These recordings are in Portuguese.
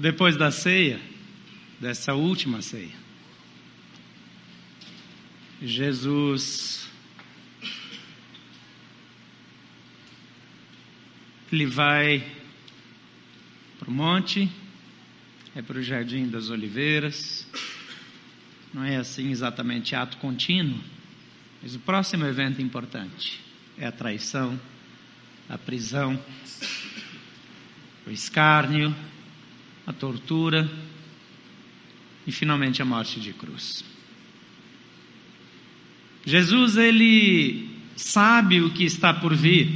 depois da ceia, dessa última ceia, Jesus ele vai para o monte, é para o Jardim das Oliveiras. Não é assim exatamente ato contínuo, mas o próximo evento importante é a traição, a prisão, o escárnio, a tortura e finalmente a morte de cruz. Jesus ele sabe o que está por vir.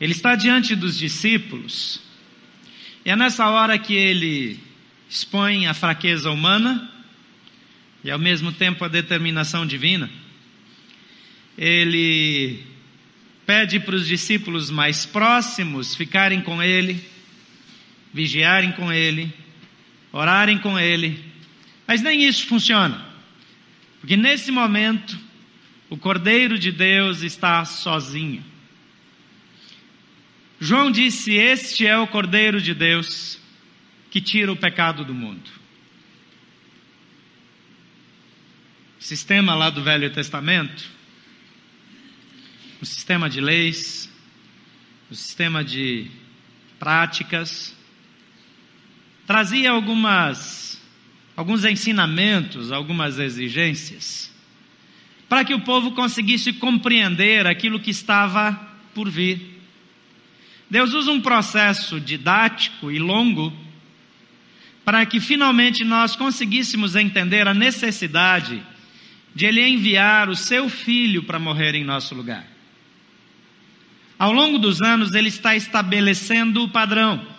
Ele está diante dos discípulos, e é nessa hora que ele expõe a fraqueza humana e ao mesmo tempo a determinação divina. Ele pede para os discípulos mais próximos ficarem com ele, vigiarem com ele, orarem com ele, mas nem isso funciona, porque nesse momento o Cordeiro de Deus está sozinho. João disse: Este é o Cordeiro de Deus que tira o pecado do mundo. O sistema lá do Velho Testamento, o sistema de leis, o sistema de práticas, trazia algumas, alguns ensinamentos, algumas exigências, para que o povo conseguisse compreender aquilo que estava por vir. Deus usa um processo didático e longo para que finalmente nós conseguíssemos entender a necessidade de Ele enviar o seu filho para morrer em nosso lugar. Ao longo dos anos, Ele está estabelecendo o padrão.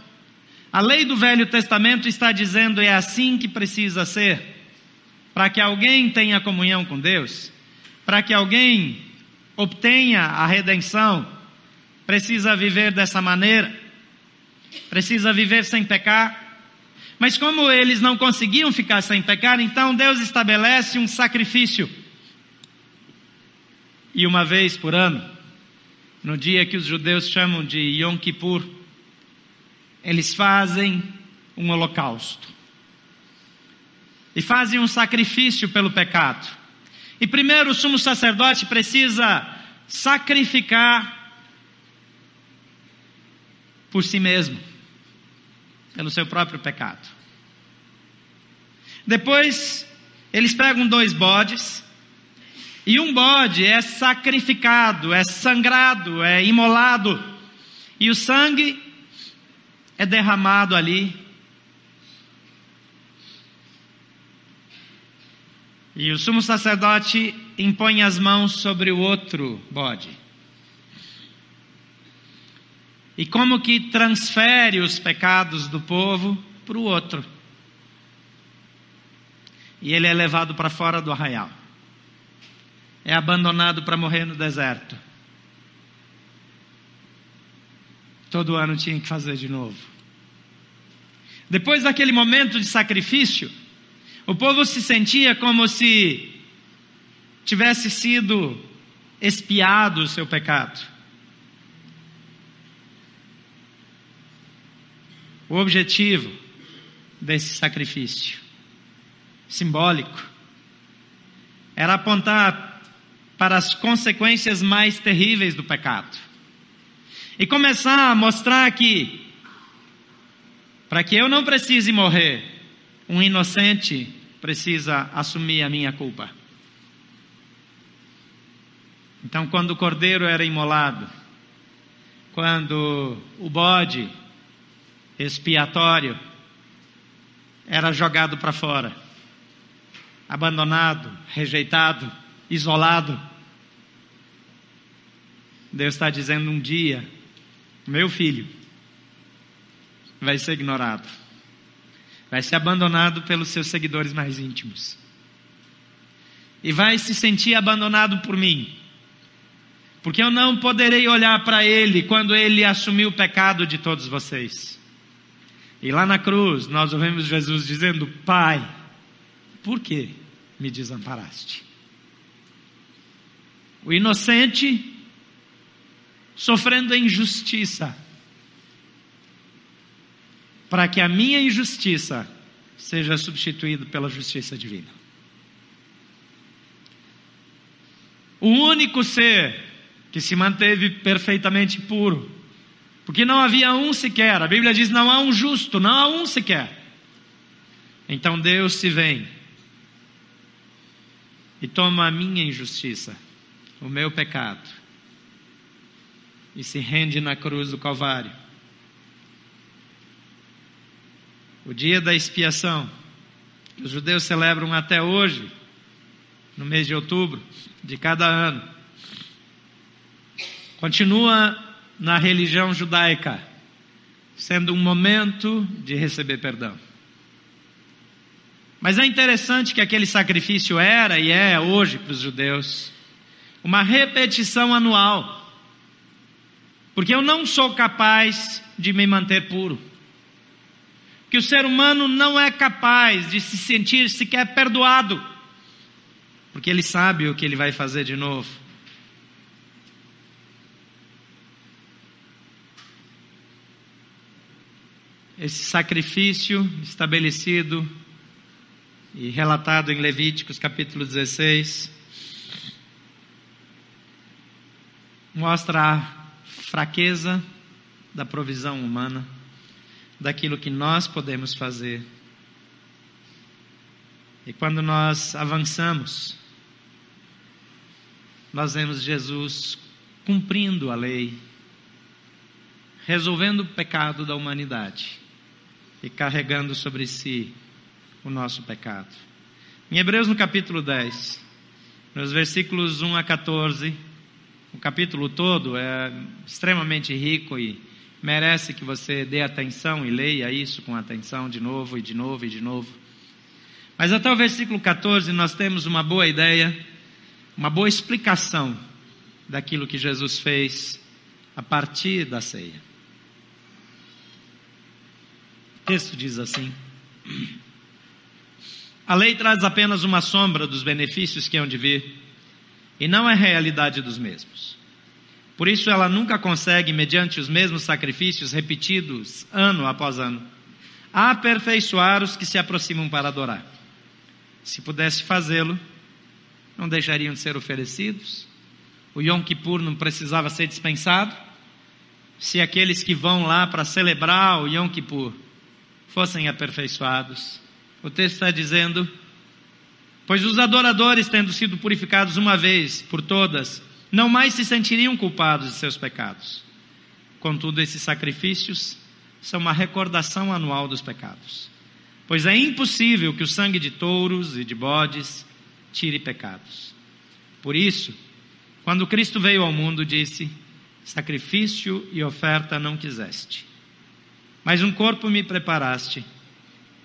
A lei do Velho Testamento está dizendo é assim que precisa ser, para que alguém tenha comunhão com Deus, para que alguém obtenha a redenção, precisa viver dessa maneira, precisa viver sem pecar. Mas como eles não conseguiam ficar sem pecar, então Deus estabelece um sacrifício. E uma vez por ano, no dia que os judeus chamam de Yom Kippur, eles fazem um holocausto. E fazem um sacrifício pelo pecado. E primeiro o sumo sacerdote precisa sacrificar por si mesmo, pelo seu próprio pecado. Depois, eles pegam dois bodes, e um bode é sacrificado, é sangrado, é imolado, e o sangue é derramado ali. E o sumo sacerdote impõe as mãos sobre o outro bode e como que transfere os pecados do povo para o outro. E ele é levado para fora do arraial. É abandonado para morrer no deserto. Todo ano tinha que fazer de novo. Depois daquele momento de sacrifício, o povo se sentia como se tivesse sido expiado o seu pecado. O objetivo desse sacrifício simbólico era apontar para as consequências mais terríveis do pecado e começar a mostrar que, para que eu não precise morrer, um inocente precisa assumir a minha culpa. Então, quando o cordeiro era imolado, quando o bode expiatório era jogado para fora, abandonado, rejeitado, isolado. Deus está dizendo um dia: meu filho vai ser ignorado, vai ser abandonado pelos seus seguidores mais íntimos, e vai se sentir abandonado por mim, porque eu não poderei olhar para ele quando ele assumiu o pecado de todos vocês. E lá na cruz nós ouvimos Jesus dizendo: Pai, por que me desamparaste? O inocente sofrendo a injustiça. para que a minha injustiça seja substituída pela justiça divina. O único ser que se manteve perfeitamente puro, porque não havia um sequer, a Bíblia diz: não há um justo, não há um sequer. Então Deus se vem e toma a minha injustiça, o meu pecado, e se rende na cruz do Calvário. O dia da expiação, que os judeus celebram até hoje, no mês de outubro de cada ano, continua na religião judaica, sendo um momento de receber perdão. Mas é interessante que aquele sacrifício era e é hoje para os judeus uma repetição anual. Porque eu não sou capaz de me manter puro. Que o ser humano não é capaz de se sentir sequer perdoado. Porque ele sabe o que ele vai fazer de novo. Esse sacrifício estabelecido e relatado em Levíticos capítulo 16, mostra fraqueza da provisão humana, daquilo que nós podemos fazer. E quando nós avançamos, nós vemos Jesus cumprindo a lei, resolvendo o pecado da humanidade e carregando sobre si o nosso pecado. Em Hebreus, no capítulo 10, nos versículos 1 a 14, o capítulo todo é extremamente rico e merece que você dê atenção e leia isso com atenção de novo e de novo e de novo. Mas até o versículo 14 nós temos uma boa ideia, uma boa explicação daquilo que Jesus fez a partir da ceia. O texto diz assim: a lei traz apenas uma sombra dos benefícios que hão de vir, e não é realidade dos mesmos. Por isso ela nunca consegue, mediante os mesmos sacrifícios repetidos ano após ano, aperfeiçoar os que se aproximam para adorar. Se pudesse fazê-lo, não deixariam de ser oferecidos. O Yom Kippur não precisava ser dispensado. Se aqueles que vão lá para celebrar o Yom Kippur fossem aperfeiçoados, o texto está dizendo: Pois os adoradores, tendo sido purificados uma vez por todas, não mais se sentiriam culpados de seus pecados. Contudo, esses sacrifícios são uma recordação anual dos pecados. Pois é impossível que o sangue de touros e de bodes tire pecados. Por isso, quando Cristo veio ao mundo, disse: Sacrifício e oferta não quiseste, mas um corpo me preparaste.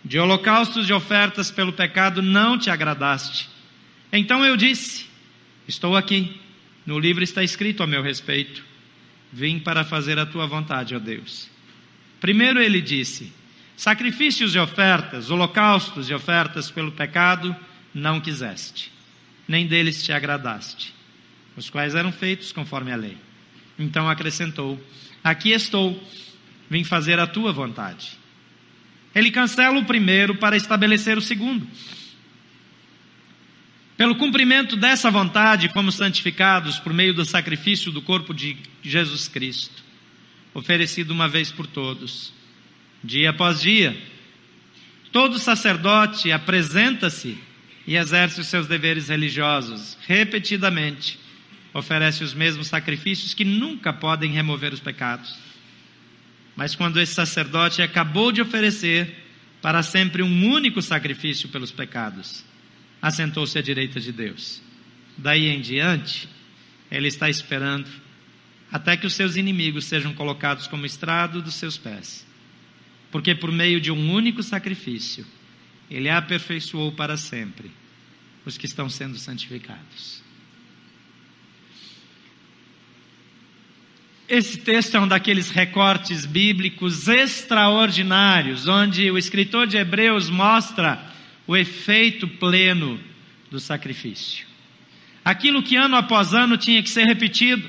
De holocaustos e ofertas pelo pecado não te agradaste. Então eu disse: Estou aqui. No livro está escrito a meu respeito: Vim para fazer a tua vontade, ó Deus. Primeiro ele disse: Sacrifícios e ofertas, holocaustos e ofertas pelo pecado não quiseste, nem deles te agradaste, os quais eram feitos conforme a lei. Então acrescentou: Aqui estou, vim fazer a tua vontade. Ele cancela o primeiro para estabelecer o segundo. Pelo cumprimento dessa vontade, fomos santificados por meio do sacrifício do corpo de Jesus Cristo, oferecido uma vez por todos, dia após dia. Todo sacerdote apresenta-se e exerce os seus deveres religiosos, repetidamente, oferece os mesmos sacrifícios que nunca podem remover os pecados. Mas quando esse sacerdote acabou de oferecer para sempre um único sacrifício pelos pecados, assentou-se à direita de Deus. Daí em diante, ele está esperando até que os seus inimigos sejam colocados como estrado dos seus pés. Porque por meio de um único sacrifício, ele aperfeiçoou para sempre os que estão sendo santificados. Esse texto é um daqueles recortes bíblicos extraordinários, onde o escritor de Hebreus mostra o efeito pleno do sacrifício. Aquilo que ano após ano tinha que ser repetido.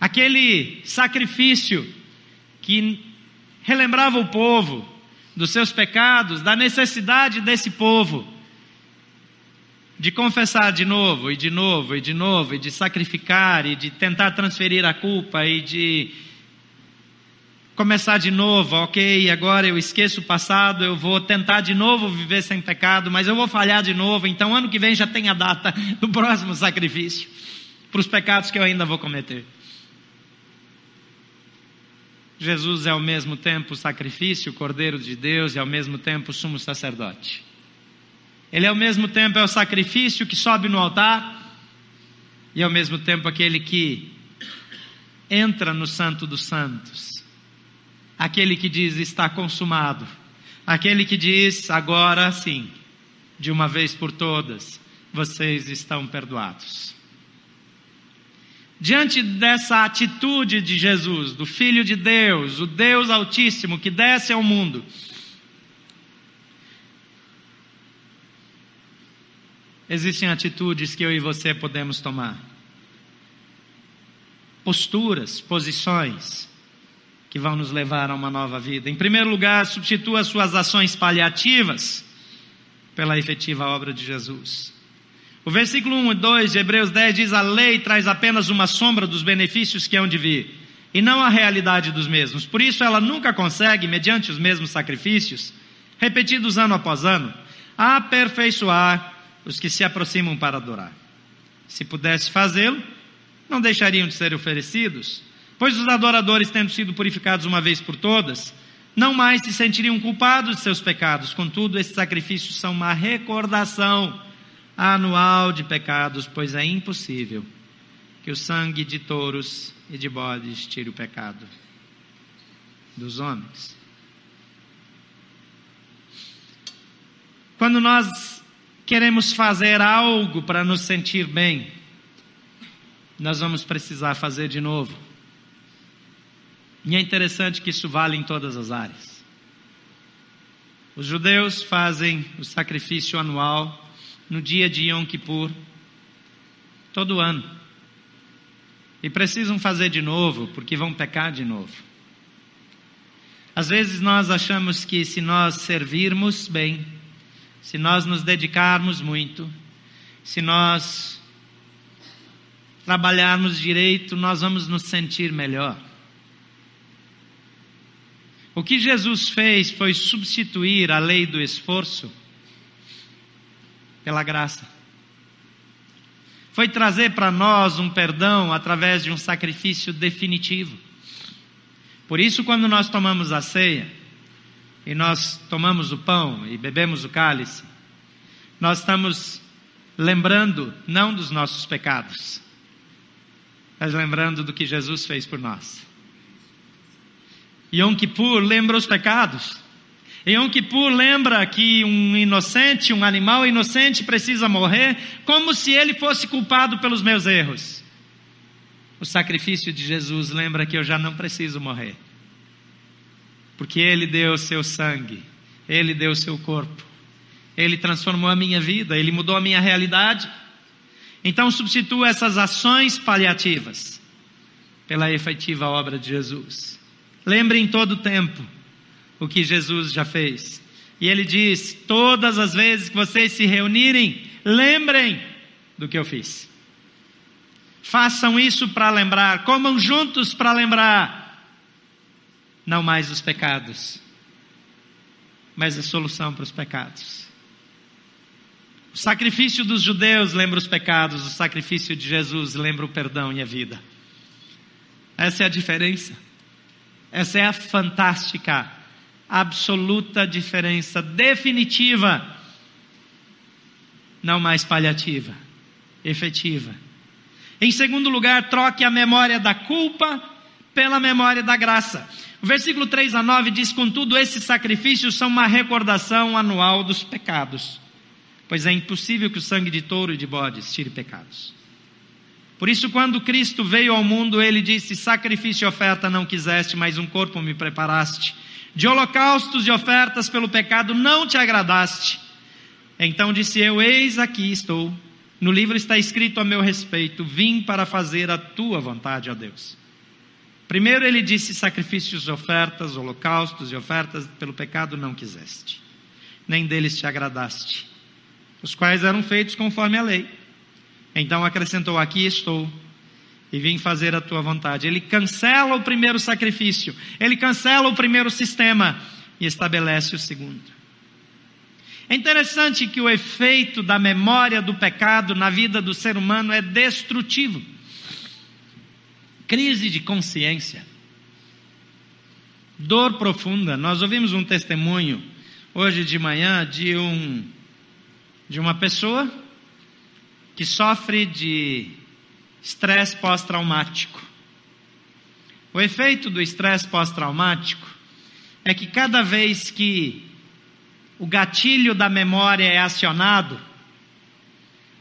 Aquele sacrifício que relembrava o povo dos seus pecados, da necessidade desse povo de confessar de novo e de novo e de novo, e de sacrificar e de tentar transferir a culpa e de começar de novo, ok, agora eu esqueço o passado, eu vou tentar de novo viver sem pecado, mas eu vou falhar de novo, então ano que vem já tem a data do próximo sacrifício, para os pecados que eu ainda vou cometer. Jesus é ao mesmo tempo sacrifício, Cordeiro de Deus, e ao mesmo tempo sumo sacerdote. Ele ao mesmo tempo é o sacrifício que sobe no altar, e ao mesmo tempo aquele que entra no Santo dos Santos. Aquele que diz está consumado. Aquele que diz agora sim, de uma vez por todas, vocês estão perdoados. Diante dessa atitude de Jesus, do Filho de Deus, o Deus Altíssimo que desce ao mundo, existem atitudes que eu e você podemos tomar. Posturas, posições que vão nos levar a uma nova vida. Em primeiro lugar, substitua suas ações paliativas pela efetiva obra de Jesus. O versículo 1 e 2 de Hebreus 10 diz: A lei traz apenas uma sombra dos benefícios que hão de vir, e não a realidade dos mesmos. Por isso, ela nunca consegue, mediante os mesmos sacrifícios, repetidos ano após ano, aperfeiçoar os que se aproximam para adorar. Se pudesse fazê-lo, não deixariam de ser oferecidos, pois os adoradores, tendo sido purificados uma vez por todas, não mais se sentiriam culpados de seus pecados. Contudo, esses sacrifícios são uma recordação anual de pecados, pois é impossível que o sangue de touros e de bodes tire o pecado dos homens. Quando nós queremos fazer algo para nos sentir bem, nós vamos precisar fazer de novo. E é interessante que isso vale em todas as áreas. Os judeus fazem o sacrifício anual no dia de Yom Kippur, todo ano. E precisam fazer de novo, porque vão pecar de novo. Às vezes nós achamos que se nós servirmos bem, se nós nos dedicarmos muito, se nós trabalharmos direito, nós vamos nos sentir melhor. O que Jesus fez foi substituir a lei do esforço pela graça. Foi trazer para nós um perdão através de um sacrifício definitivo. Por isso, quando nós tomamos a ceia, e nós tomamos o pão e bebemos o cálice, nós estamos lembrando não dos nossos pecados, mas lembrando do que Jesus fez por nós. Yom Kippur lembra os pecados. Yom Kippur lembra que um inocente, um animal inocente precisa morrer, como se ele fosse culpado pelos meus erros. O sacrifício de Jesus lembra que eu já não preciso morrer, porque Ele deu o seu sangue, Ele deu o seu corpo, Ele transformou a minha vida, Ele mudou a minha realidade. Então substitua essas ações paliativas pela efetiva obra de Jesus. Lembre em todo o tempo o que Jesus já fez. E ele diz: todas as vezes que vocês se reunirem, lembrem do que eu fiz. Façam isso para lembrar, comam juntos para lembrar. Não mais os pecados, mas a solução para os pecados. O sacrifício dos judeus lembra os pecados, o sacrifício de Jesus lembra o perdão e a vida. Essa é a diferença. Essa é a fantástica absoluta diferença definitiva, não mais paliativa, efetiva. Em segundo lugar, troque a memória da culpa pela memória da graça. O versículo 3 a 9 diz: Contudo, esses sacrifícios são uma recordação anual dos pecados, pois é impossível que o sangue de touro e de bodes tire pecados. Por isso, quando Cristo veio ao mundo, ele disse: Sacrifício e oferta não quiseste, mas um corpo me preparaste. De holocaustos e ofertas pelo pecado não te agradaste. Então disse eu: Eis aqui estou. No livro está escrito a meu respeito: Vim para fazer a tua vontade, ó Deus. Primeiro ele disse: sacrifícios, ofertas, holocaustos e ofertas pelo pecado não quiseste, nem deles te agradaste, os quais eram feitos conforme a lei. Então acrescentou: Aqui estou e vim fazer a tua vontade. Ele cancela o primeiro sacrifício, ele cancela o primeiro sistema e estabelece o segundo. É interessante que o efeito da memória do pecado na vida do ser humano é destrutivo. Crise de consciência. Dor profunda. Nós ouvimos um testemunho hoje de manhã de um de uma pessoa que sofre de estresse pós-traumático. O efeito do estresse pós-traumático é que cada vez que o gatilho da memória é acionado,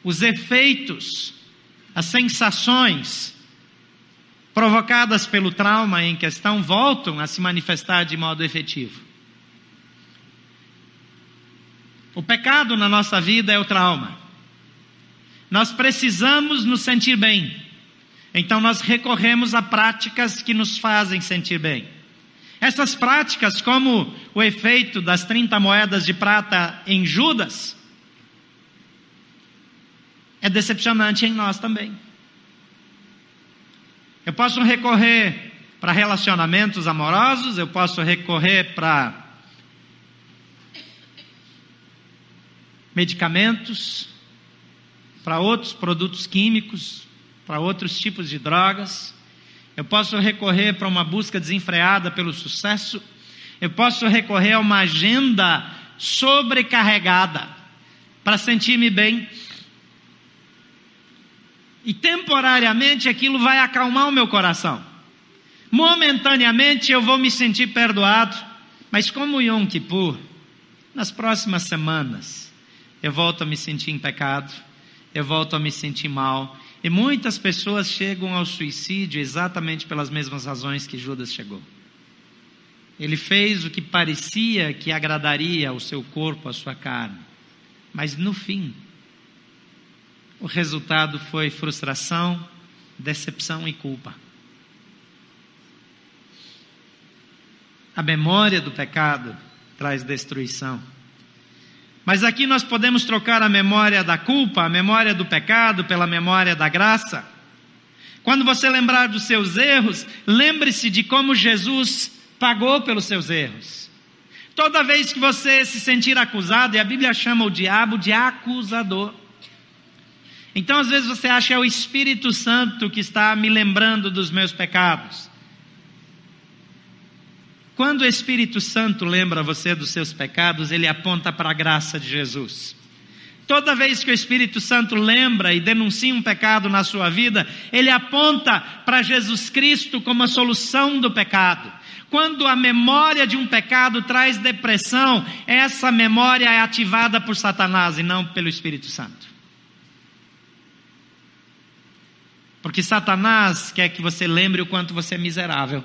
os efeitos, as sensações provocadas pelo trauma em questão voltam a se manifestar de modo efetivo. O pecado na nossa vida é o trauma. Nós precisamos nos sentir bem. Então nós recorremos a práticas que nos fazem sentir bem. Essas práticas, como o efeito das 30 moedas de prata em Judas, é decepcionante em nós também. Eu posso recorrer para relacionamentos amorosos, eu posso recorrer para medicamentos, para outros produtos químicos, para outros tipos de drogas. Eu posso recorrer para uma busca desenfreada pelo sucesso. Eu posso recorrer a uma agenda sobrecarregada para sentir-me bem. E temporariamente aquilo vai acalmar o meu coração. Momentaneamente eu vou me sentir perdoado. Mas como Yom Kippur, nas próximas semanas, eu volto a me sentir em pecado eu volto a me sentir mal. E muitas pessoas chegam ao suicídio exatamente pelas mesmas razões que Judas chegou. Ele fez o que parecia que agradaria ao seu corpo, à sua carne. Mas no fim, o resultado foi frustração, decepção e culpa. A memória do pecado traz destruição. Mas aqui nós podemos trocar a memória da culpa, a memória do pecado, pela memória da graça. Quando você lembrar dos seus erros, lembre-se de como Jesus pagou pelos seus erros. Toda vez que você se sentir acusado, e a Bíblia chama o diabo de acusador. Então, às vezes, você acha que é o Espírito Santo que está me lembrando dos meus pecados. Quando o Espírito Santo lembra você dos seus pecados, ele aponta para a graça de Jesus. Toda vez que o Espírito Santo lembra e denuncia um pecado na sua vida, ele aponta para Jesus Cristo como a solução do pecado. Quando a memória de um pecado traz depressão, essa memória é ativada por Satanás e não pelo Espírito Santo. Porque Satanás quer que você lembre o quanto você é miserável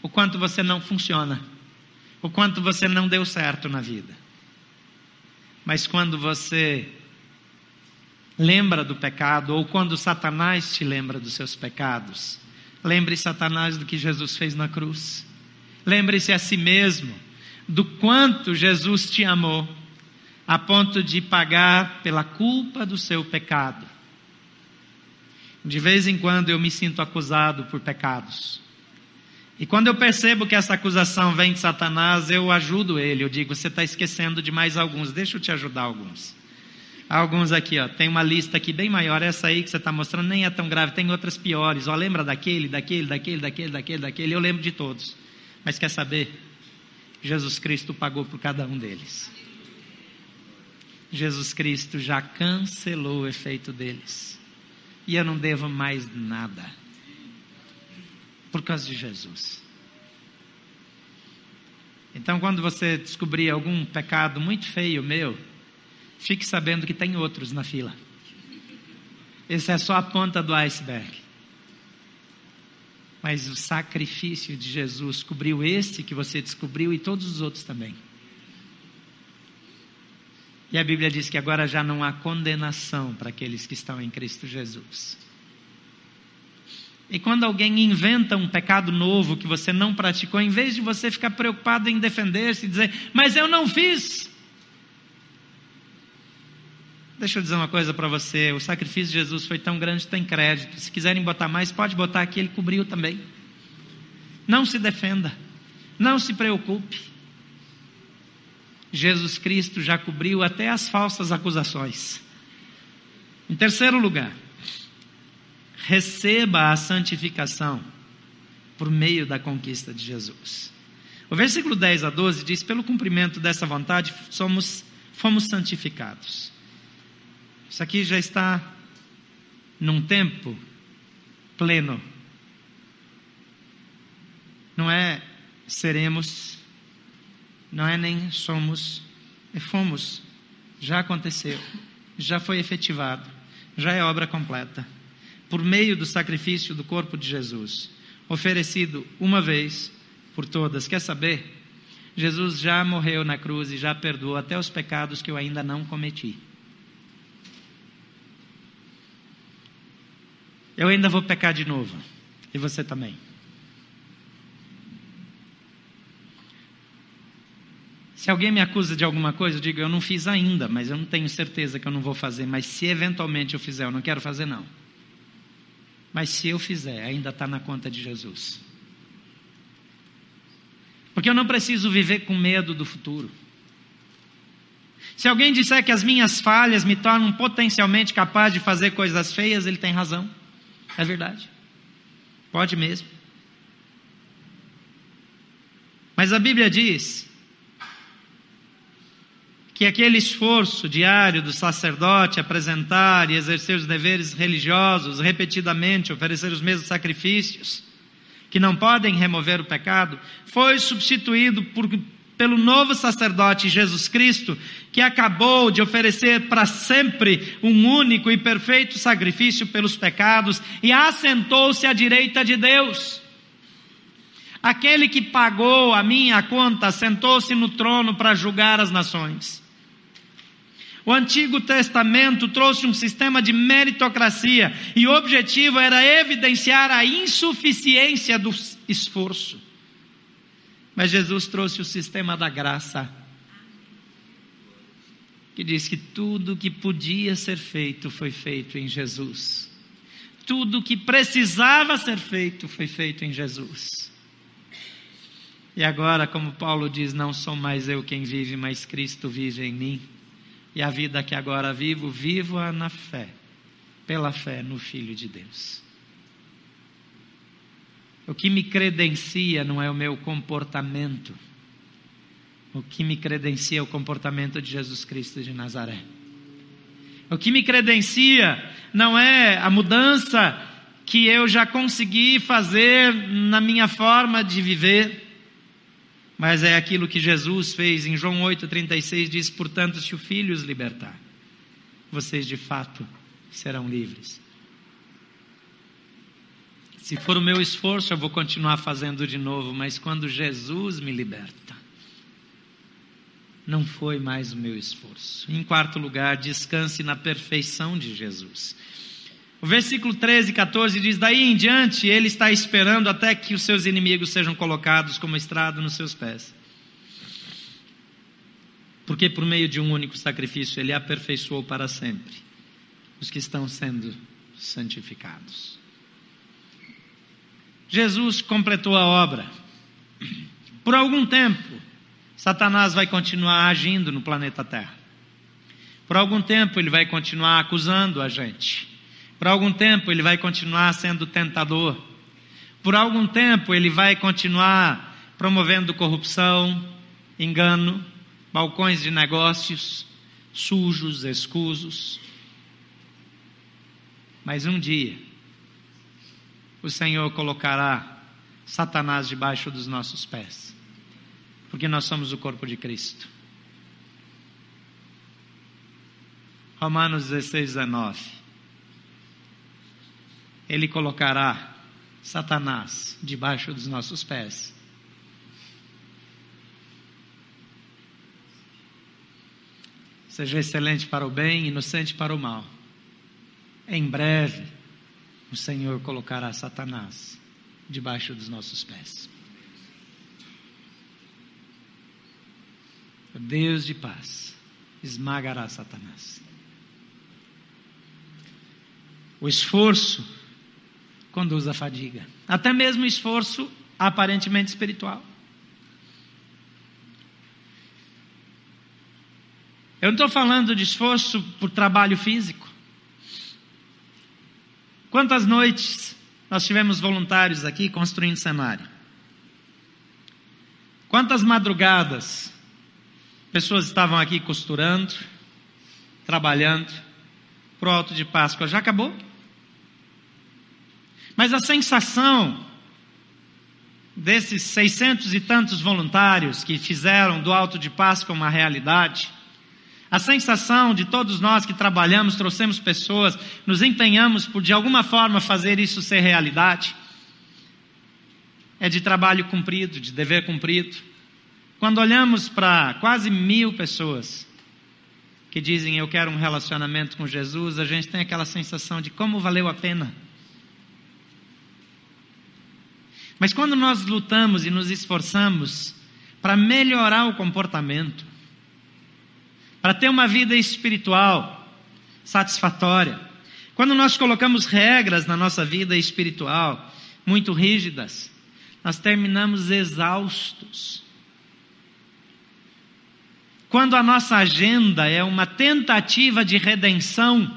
o quanto você não funciona, o quanto você não deu certo na vida. Mas quando você lembra do pecado, ou quando Satanás te lembra dos seus pecados, lembre Satanás do que Jesus fez na cruz. Lembre-se a si mesmo do quanto Jesus te amou, a ponto de pagar pela culpa do seu pecado. De vez em quando eu me sinto acusado por pecados. E quando eu percebo que essa acusação vem de Satanás, eu ajudo ele. Eu digo: você está esquecendo de mais alguns, deixa eu te ajudar alguns. Alguns aqui, ó, tem uma lista aqui bem maior. Essa aí que você está mostrando nem é tão grave, tem outras piores. Ó, lembra daquele, daquele, daquele, daquele, daquele, daquele. Eu lembro de todos. Mas quer saber? Jesus Cristo pagou por cada um deles. Jesus Cristo já cancelou o efeito deles. E eu não devo mais nada por causa de Jesus. Então, quando você descobrir algum pecado muito feio meu, fique sabendo que tem outros na fila. Esse é só a ponta do iceberg. Mas o sacrifício de Jesus cobriu este que você descobriu e todos os outros também. E a Bíblia diz que agora já não há condenação para aqueles que estão em Cristo Jesus. E quando alguém inventa um pecado novo que você não praticou, em vez de você ficar preocupado em defender-se e dizer, mas eu não fiz. Deixa eu dizer uma coisa para você: o sacrifício de Jesus foi tão grande, tem crédito. Se quiserem botar mais, pode botar aqui, ele cobriu também. Não se defenda, não se preocupe. Jesus Cristo já cobriu até as falsas acusações. Em terceiro lugar, receba a santificação por meio da conquista de Jesus. O versículo 10 a 12 diz: Pelo cumprimento dessa vontade somos, fomos santificados. Isso aqui já está num tempo pleno. Não é seremos, não é nem somos, é fomos. Já aconteceu, já foi efetivado, já é obra completa. Por meio do sacrifício do corpo de Jesus, oferecido uma vez por todas. Quer saber? Jesus já morreu na cruz e já perdoou até os pecados que eu ainda não cometi. eu ainda vou pecar de novo. E você também. Se alguém me acusa de alguma coisa, eu digo, eu não fiz ainda, mas eu não tenho certeza que eu não vou fazer. Mas se eventualmente eu fizer, eu não quero fazer, não. Mas se eu fizer, ainda está na conta de Jesus. Porque eu não preciso viver com medo do futuro. Se alguém disser que as minhas falhas me tornam potencialmente capaz de fazer coisas feias, ele tem razão. É verdade. Pode mesmo. Mas a Bíblia diz que aquele esforço diário do sacerdote apresentar e exercer os deveres religiosos repetidamente, oferecer os mesmos sacrifícios, que não podem remover o pecado, foi substituído por pelo novo sacerdote Jesus Cristo, que acabou de oferecer para sempre um único e perfeito sacrifício pelos pecados e assentou-se à direita de Deus. Aquele que pagou a minha conta sentou-se no trono para julgar as nações. O Antigo Testamento trouxe um sistema de meritocracia e o objetivo era evidenciar a insuficiência do esforço. Mas Jesus trouxe o sistema da graça, que diz que tudo que podia ser feito foi feito em Jesus. Tudo que precisava ser feito foi feito em Jesus. E agora, como Paulo diz, não sou mais eu quem vive, mas Cristo vive em mim. E a vida que agora vivo, vivo-a na fé, pela fé no Filho de Deus. O que me credencia não é o meu comportamento. O que me credencia é o comportamento de Jesus Cristo de Nazaré. O que me credencia não é a mudança que eu já consegui fazer na minha forma de viver, mas é aquilo que Jesus fez em João 8,36: diz, portanto, se o Filho os libertar, vocês de fato serão livres. Se for o meu esforço, eu vou continuar fazendo de novo, mas quando Jesus me liberta, não foi mais o meu esforço. Em quarto lugar, descanse na perfeição de Jesus. O versículo 13 e 14 diz: Daí em diante, ele está esperando até que os seus inimigos sejam colocados como estrada nos seus pés. Porque por meio de um único sacrifício, ele aperfeiçoou para sempre os que estão sendo santificados. Jesus completou a obra. Por algum tempo, Satanás vai continuar agindo no planeta Terra. Por algum tempo, ele vai continuar acusando a gente. Por algum tempo, ele vai continuar sendo tentador. Por algum tempo, ele vai continuar promovendo corrupção, engano, balcões de negócios sujos, escusos. Mas um dia, o Senhor colocará Satanás debaixo dos nossos pés, porque nós somos o corpo de Cristo. Romanos 16, 19. Ele colocará Satanás debaixo dos nossos pés. Seja excelente para o bem, inocente para o mal. Em breve, o Senhor colocará Satanás debaixo dos nossos pés. O Deus de paz esmagará Satanás. O esforço conduz à fadiga, até mesmo esforço aparentemente espiritual. Eu não estou falando de esforço por trabalho físico. Quantas noites nós tivemos voluntários aqui construindo cenário? Quantas madrugadas pessoas estavam aqui costurando, trabalhando para o alto de Páscoa? Já acabou? Mas a sensação desses seiscentos e tantos voluntários que fizeram do alto de Páscoa uma realidade, a sensação de todos nós que trabalhamos, trouxemos pessoas, nos empenhamos por de alguma forma fazer isso ser realidade, é de trabalho cumprido, de dever cumprido. Quando olhamos para quase mil pessoas que dizem eu quero um relacionamento com Jesus, a gente tem aquela sensação de como valeu a pena. Mas quando nós lutamos e nos esforçamos para melhorar o comportamento, para ter uma vida espiritual satisfatória. Quando nós colocamos regras na nossa vida espiritual muito rígidas, nós terminamos exaustos. Quando a nossa agenda é uma tentativa de redenção,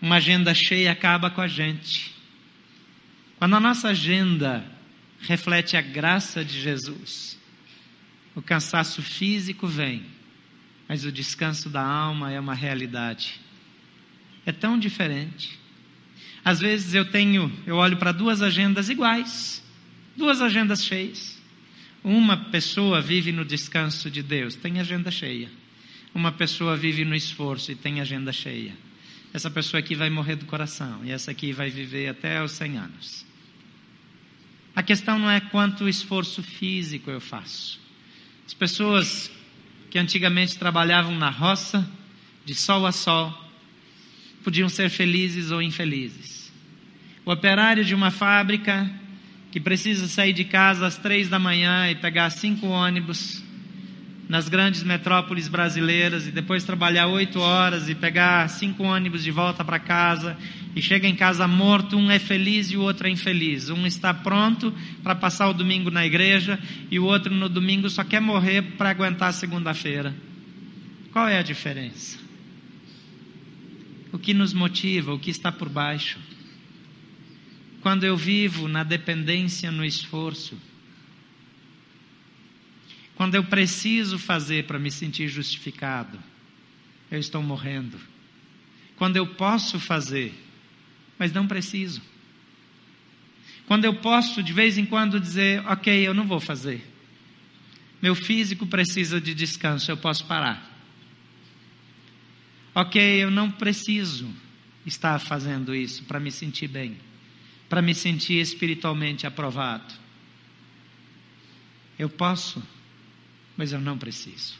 uma agenda cheia acaba com a gente. Quando a nossa agenda reflete a graça de Jesus, o cansaço físico vem, mas o descanso da alma é uma realidade. É tão diferente. Às vezes eu tenho, eu olho para duas agendas iguais, duas agendas cheias. Uma pessoa vive no descanso de Deus, tem agenda cheia. Uma pessoa vive no esforço e tem agenda cheia. Essa pessoa aqui vai morrer do coração e essa aqui vai viver até os 100 anos. A questão não é quanto esforço físico eu faço. As pessoas que antigamente trabalhavam na roça, de sol a sol, podiam ser felizes ou infelizes. O operário de uma fábrica que precisa sair de casa às três da manhã e pegar cinco ônibus nas grandes metrópoles brasileiras e depois trabalhar oito horas e pegar cinco ônibus de volta para casa e chega em casa morto, um é feliz e o outro é infeliz. Um está pronto para passar o domingo na igreja e o outro no domingo só quer morrer para aguentar a segunda-feira. Qual é a diferença? O que nos motiva, o que está por baixo? Quando eu vivo na dependência, no esforço, quando eu preciso fazer para me sentir justificado, eu estou morrendo. Quando eu posso fazer, mas não preciso. Quando eu posso de vez em quando dizer, ok, eu não vou fazer. Meu físico precisa de descanso, eu posso parar. Ok, eu não preciso estar fazendo isso para me sentir bem, para me sentir espiritualmente aprovado. Eu posso mas eu não preciso.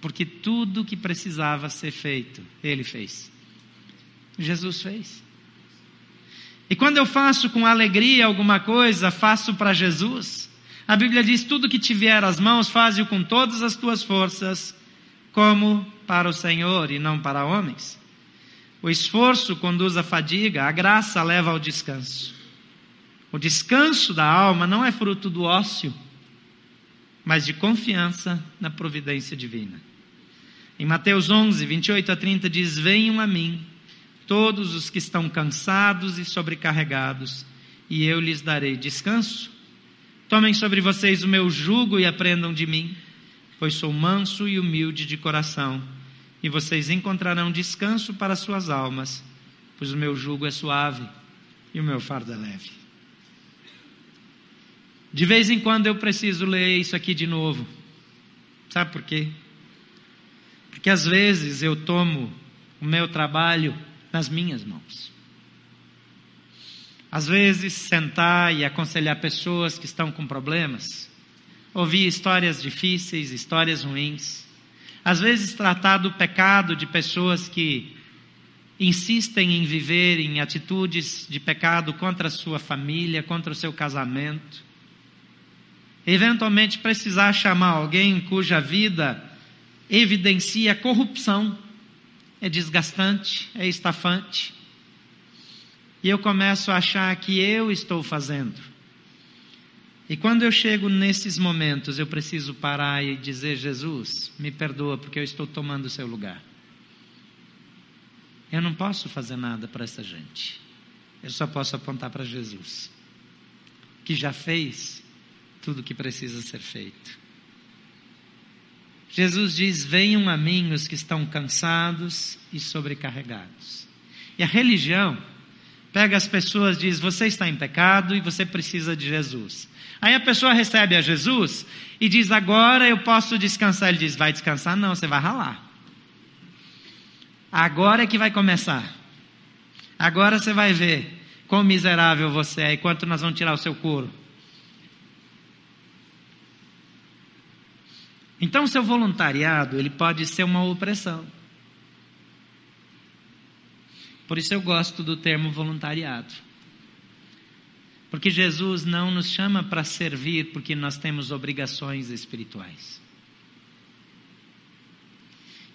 Porque tudo que precisava ser feito, Ele fez. Jesus fez. E quando eu faço com alegria alguma coisa, faço para Jesus. A Bíblia diz: tudo que tiver às mãos, faze-o com todas as tuas forças, como para o Senhor e não para homens. O esforço conduz à fadiga, a graça leva ao descanso. O descanso da alma não é fruto do ócio mas de confiança na providência divina. Em Mateus 11, 28 a 30 diz: Venham a mim, todos os que estão cansados e sobrecarregados, e eu lhes darei descanso. Tomem sobre vocês o meu jugo e aprendam de mim, pois sou manso e humilde de coração, e vocês encontrarão descanso para suas almas, pois o meu jugo é suave e o meu fardo é leve. De vez em quando eu preciso ler isso aqui de novo. Sabe por quê? Porque às vezes eu tomo o meu trabalho nas minhas mãos. Às vezes sentar e aconselhar pessoas que estão com problemas, ouvir histórias difíceis, histórias ruins. Às vezes tratar do pecado de pessoas que insistem em viver em atitudes de pecado contra a sua família, contra o seu casamento. Eventualmente precisar chamar alguém cuja vida evidencia corrupção, é desgastante, é estafante. E eu começo a achar que eu estou fazendo. E quando eu chego nesses momentos, eu preciso parar e dizer: Jesus, me perdoa porque eu estou tomando o seu lugar. Eu não posso fazer nada para essa gente. Eu só posso apontar para Jesus, que já fez tudo o que precisa ser feito. Jesus diz: Venham a mim os que estão cansados e sobrecarregados. E a religião pega as pessoas e diz: Você está em pecado e você precisa de Jesus. Aí a pessoa recebe a Jesus e diz: Agora eu posso descansar. Ele diz: Vai descansar? Não, você vai ralar. Agora é que vai começar. Agora você vai ver quão miserável você é e quanto nós vamos tirar o seu couro. Então, o seu voluntariado, ele pode ser uma opressão. Por isso eu gosto do termo voluntariado. Porque Jesus não nos chama para servir porque nós temos obrigações espirituais.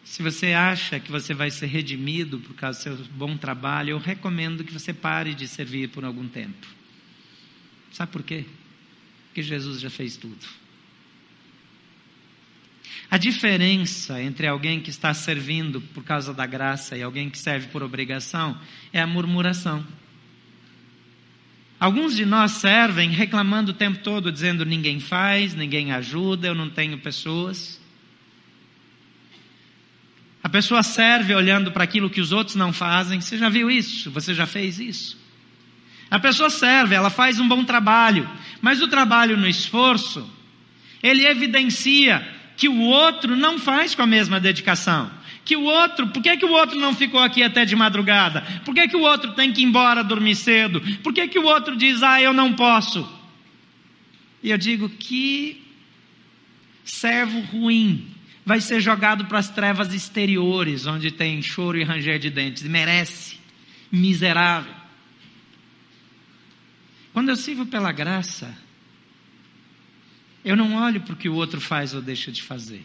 Se você acha que você vai ser redimido por causa do seu bom trabalho, eu recomendo que você pare de servir por algum tempo. Sabe por quê? Porque Jesus já fez tudo. A diferença entre alguém que está servindo por causa da graça e alguém que serve por obrigação é a murmuração. Alguns de nós servem reclamando o tempo todo, dizendo ninguém faz, ninguém ajuda, eu não tenho pessoas. A pessoa serve olhando para aquilo que os outros não fazem. Você já viu isso? Você já fez isso? A pessoa serve, ela faz um bom trabalho, mas o trabalho no esforço, ele evidencia que o outro não faz com a mesma dedicação. Que o outro, por que, que o outro não ficou aqui até de madrugada? Por que, que o outro tem que ir embora dormir cedo? Por que, que o outro diz, ah, eu não posso? E eu digo, que servo ruim vai ser jogado para as trevas exteriores, onde tem choro e ranger de dentes. Merece. Miserável. Quando eu sirvo pela graça, eu não olho para o que o outro faz ou deixa de fazer.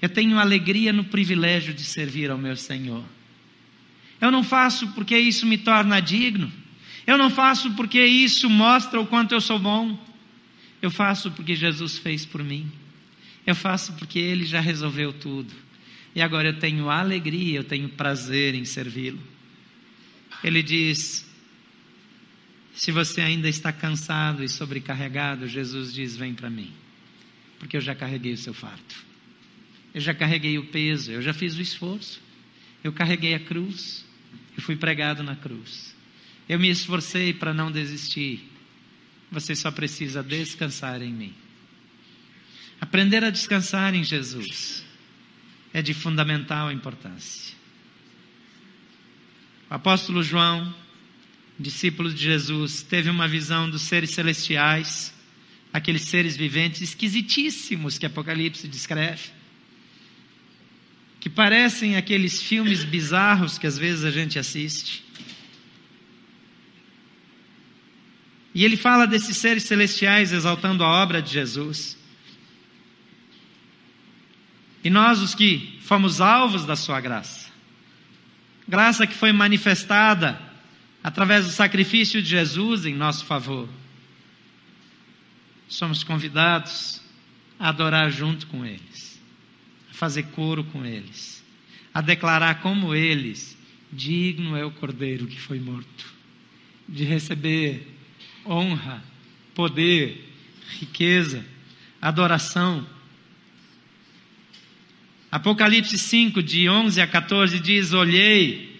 Eu tenho alegria no privilégio de servir ao meu Senhor. Eu não faço porque isso me torna digno. Eu não faço porque isso mostra o quanto eu sou bom. Eu faço porque Jesus fez por mim. Eu faço porque Ele já resolveu tudo. E agora eu tenho alegria, eu tenho prazer em servi-lo. Ele diz: se você ainda está cansado e sobrecarregado, Jesus diz: Vem para mim, porque eu já carreguei o seu fardo. Eu já carreguei o peso, eu já fiz o esforço. Eu carreguei a cruz, eu fui pregado na cruz. Eu me esforcei para não desistir. Você só precisa descansar em mim. Aprender a descansar em Jesus é de fundamental importância. O apóstolo João, discípulo de Jesus, teve uma visão dos seres celestiais, aqueles seres viventes esquisitíssimos que Apocalipse descreve, que parecem aqueles filmes bizarros que às vezes a gente assiste. E ele fala desses seres celestiais exaltando a obra de Jesus. E nós, os que fomos alvos da Sua graça, graça que foi manifestada através do sacrifício de Jesus em nosso favor, somos convidados a adorar junto com eles, a fazer coro com eles, a declarar como eles: digno é o cordeiro que foi morto, de receber honra, poder, riqueza, adoração. Apocalipse 5, de 11 a 14, diz: Olhei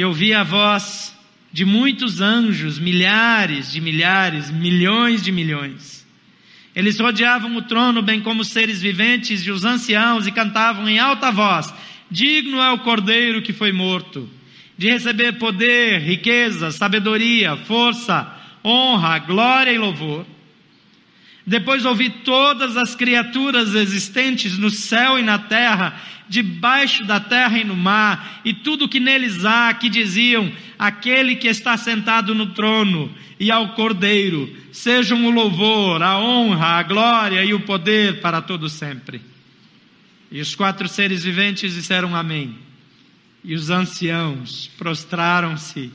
e ouvi a voz de muitos anjos, milhares de milhares, milhões de milhões. Eles rodeavam o trono, bem como os seres viventes e os anciãos, e cantavam em alta voz: Digno é o cordeiro que foi morto, de receber poder, riqueza, sabedoria, força, honra, glória e louvor. Depois ouvi todas as criaturas existentes no céu e na terra, debaixo da terra e no mar, e tudo que neles há, que diziam: Aquele que está sentado no trono e ao Cordeiro, sejam o louvor, a honra, a glória e o poder para todo sempre. E os quatro seres viventes disseram Amém. E os anciãos prostraram-se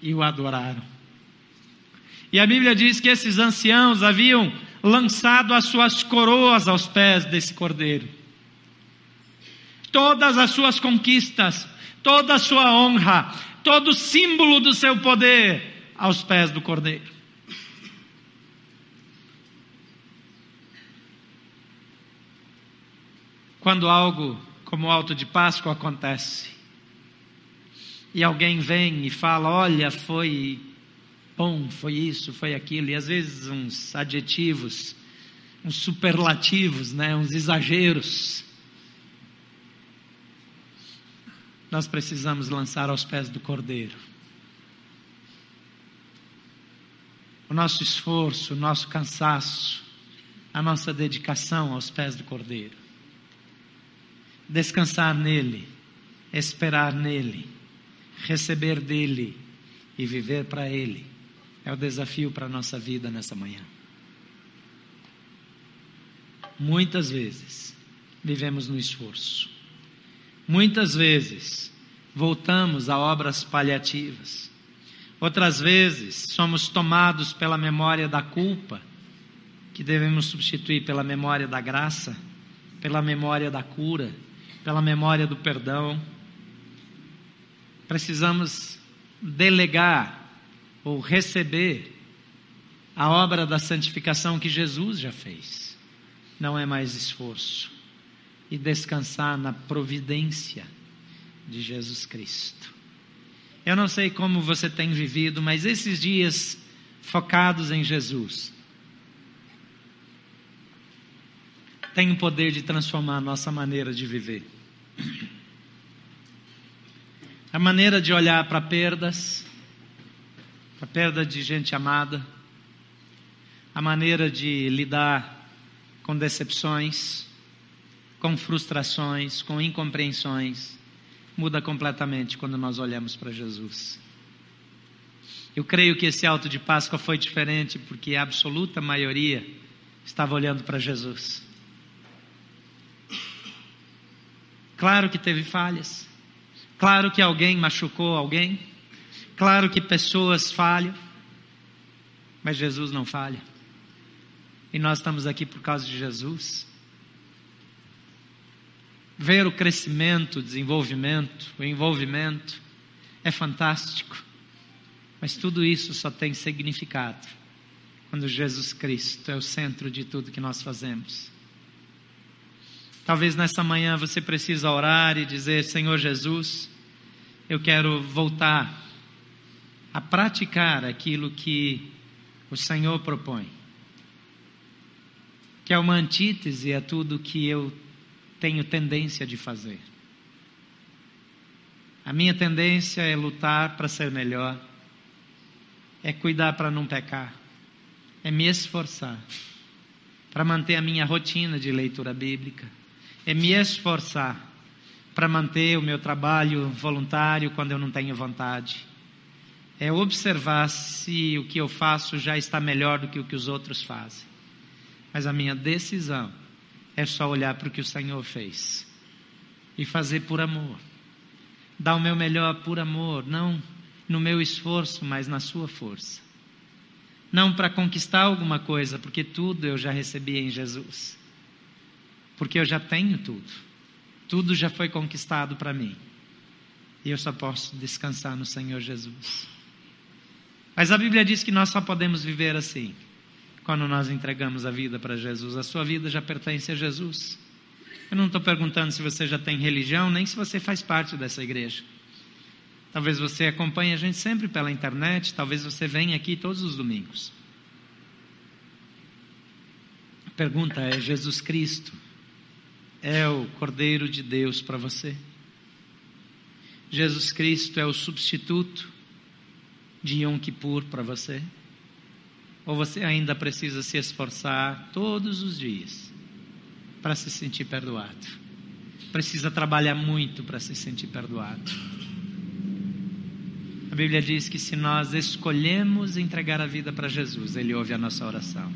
e o adoraram. E a Bíblia diz que esses anciãos haviam lançado as suas coroas aos pés desse cordeiro. Todas as suas conquistas, toda a sua honra, todo o símbolo do seu poder aos pés do cordeiro. Quando algo como o alto de Páscoa acontece, e alguém vem e fala: Olha, foi bom, foi isso, foi aquilo, e às vezes uns adjetivos, uns superlativos, né, uns exageros. Nós precisamos lançar aos pés do Cordeiro. O nosso esforço, o nosso cansaço, a nossa dedicação aos pés do Cordeiro. Descansar nele, esperar nele, receber dele e viver para ele é o desafio para a nossa vida nessa manhã. Muitas vezes vivemos no esforço. Muitas vezes voltamos a obras paliativas. Outras vezes somos tomados pela memória da culpa, que devemos substituir pela memória da graça, pela memória da cura, pela memória do perdão. Precisamos delegar ou receber a obra da santificação que Jesus já fez. Não é mais esforço. E descansar na providência de Jesus Cristo. Eu não sei como você tem vivido, mas esses dias focados em Jesus têm o poder de transformar a nossa maneira de viver. A maneira de olhar para perdas, a perda de gente amada, a maneira de lidar com decepções, com frustrações, com incompreensões, muda completamente quando nós olhamos para Jesus. Eu creio que esse alto de Páscoa foi diferente porque a absoluta maioria estava olhando para Jesus. Claro que teve falhas. Claro que alguém machucou alguém. Claro que pessoas falham, mas Jesus não falha. E nós estamos aqui por causa de Jesus. Ver o crescimento, o desenvolvimento, o envolvimento é fantástico. Mas tudo isso só tem significado quando Jesus Cristo é o centro de tudo que nós fazemos. Talvez nessa manhã você precisa orar e dizer: Senhor Jesus, eu quero voltar a praticar aquilo que o Senhor propõe, que é uma antítese a tudo que eu tenho tendência de fazer. A minha tendência é lutar para ser melhor, é cuidar para não pecar, é me esforçar para manter a minha rotina de leitura bíblica, é me esforçar para manter o meu trabalho voluntário quando eu não tenho vontade é observar se o que eu faço já está melhor do que o que os outros fazem. Mas a minha decisão é só olhar para o que o Senhor fez e fazer por amor. Dar o meu melhor por amor, não no meu esforço, mas na sua força. Não para conquistar alguma coisa, porque tudo eu já recebi em Jesus. Porque eu já tenho tudo. Tudo já foi conquistado para mim. E eu só posso descansar no Senhor Jesus. Mas a Bíblia diz que nós só podemos viver assim, quando nós entregamos a vida para Jesus. A sua vida já pertence a Jesus. Eu não estou perguntando se você já tem religião, nem se você faz parte dessa igreja. Talvez você acompanhe a gente sempre pela internet, talvez você venha aqui todos os domingos. A pergunta é: Jesus Cristo é o Cordeiro de Deus para você? Jesus Cristo é o substituto de Yom Kippur para você? Ou você ainda precisa se esforçar todos os dias para se sentir perdoado? Precisa trabalhar muito para se sentir perdoado. A Bíblia diz que se nós escolhemos entregar a vida para Jesus, Ele ouve a nossa oração.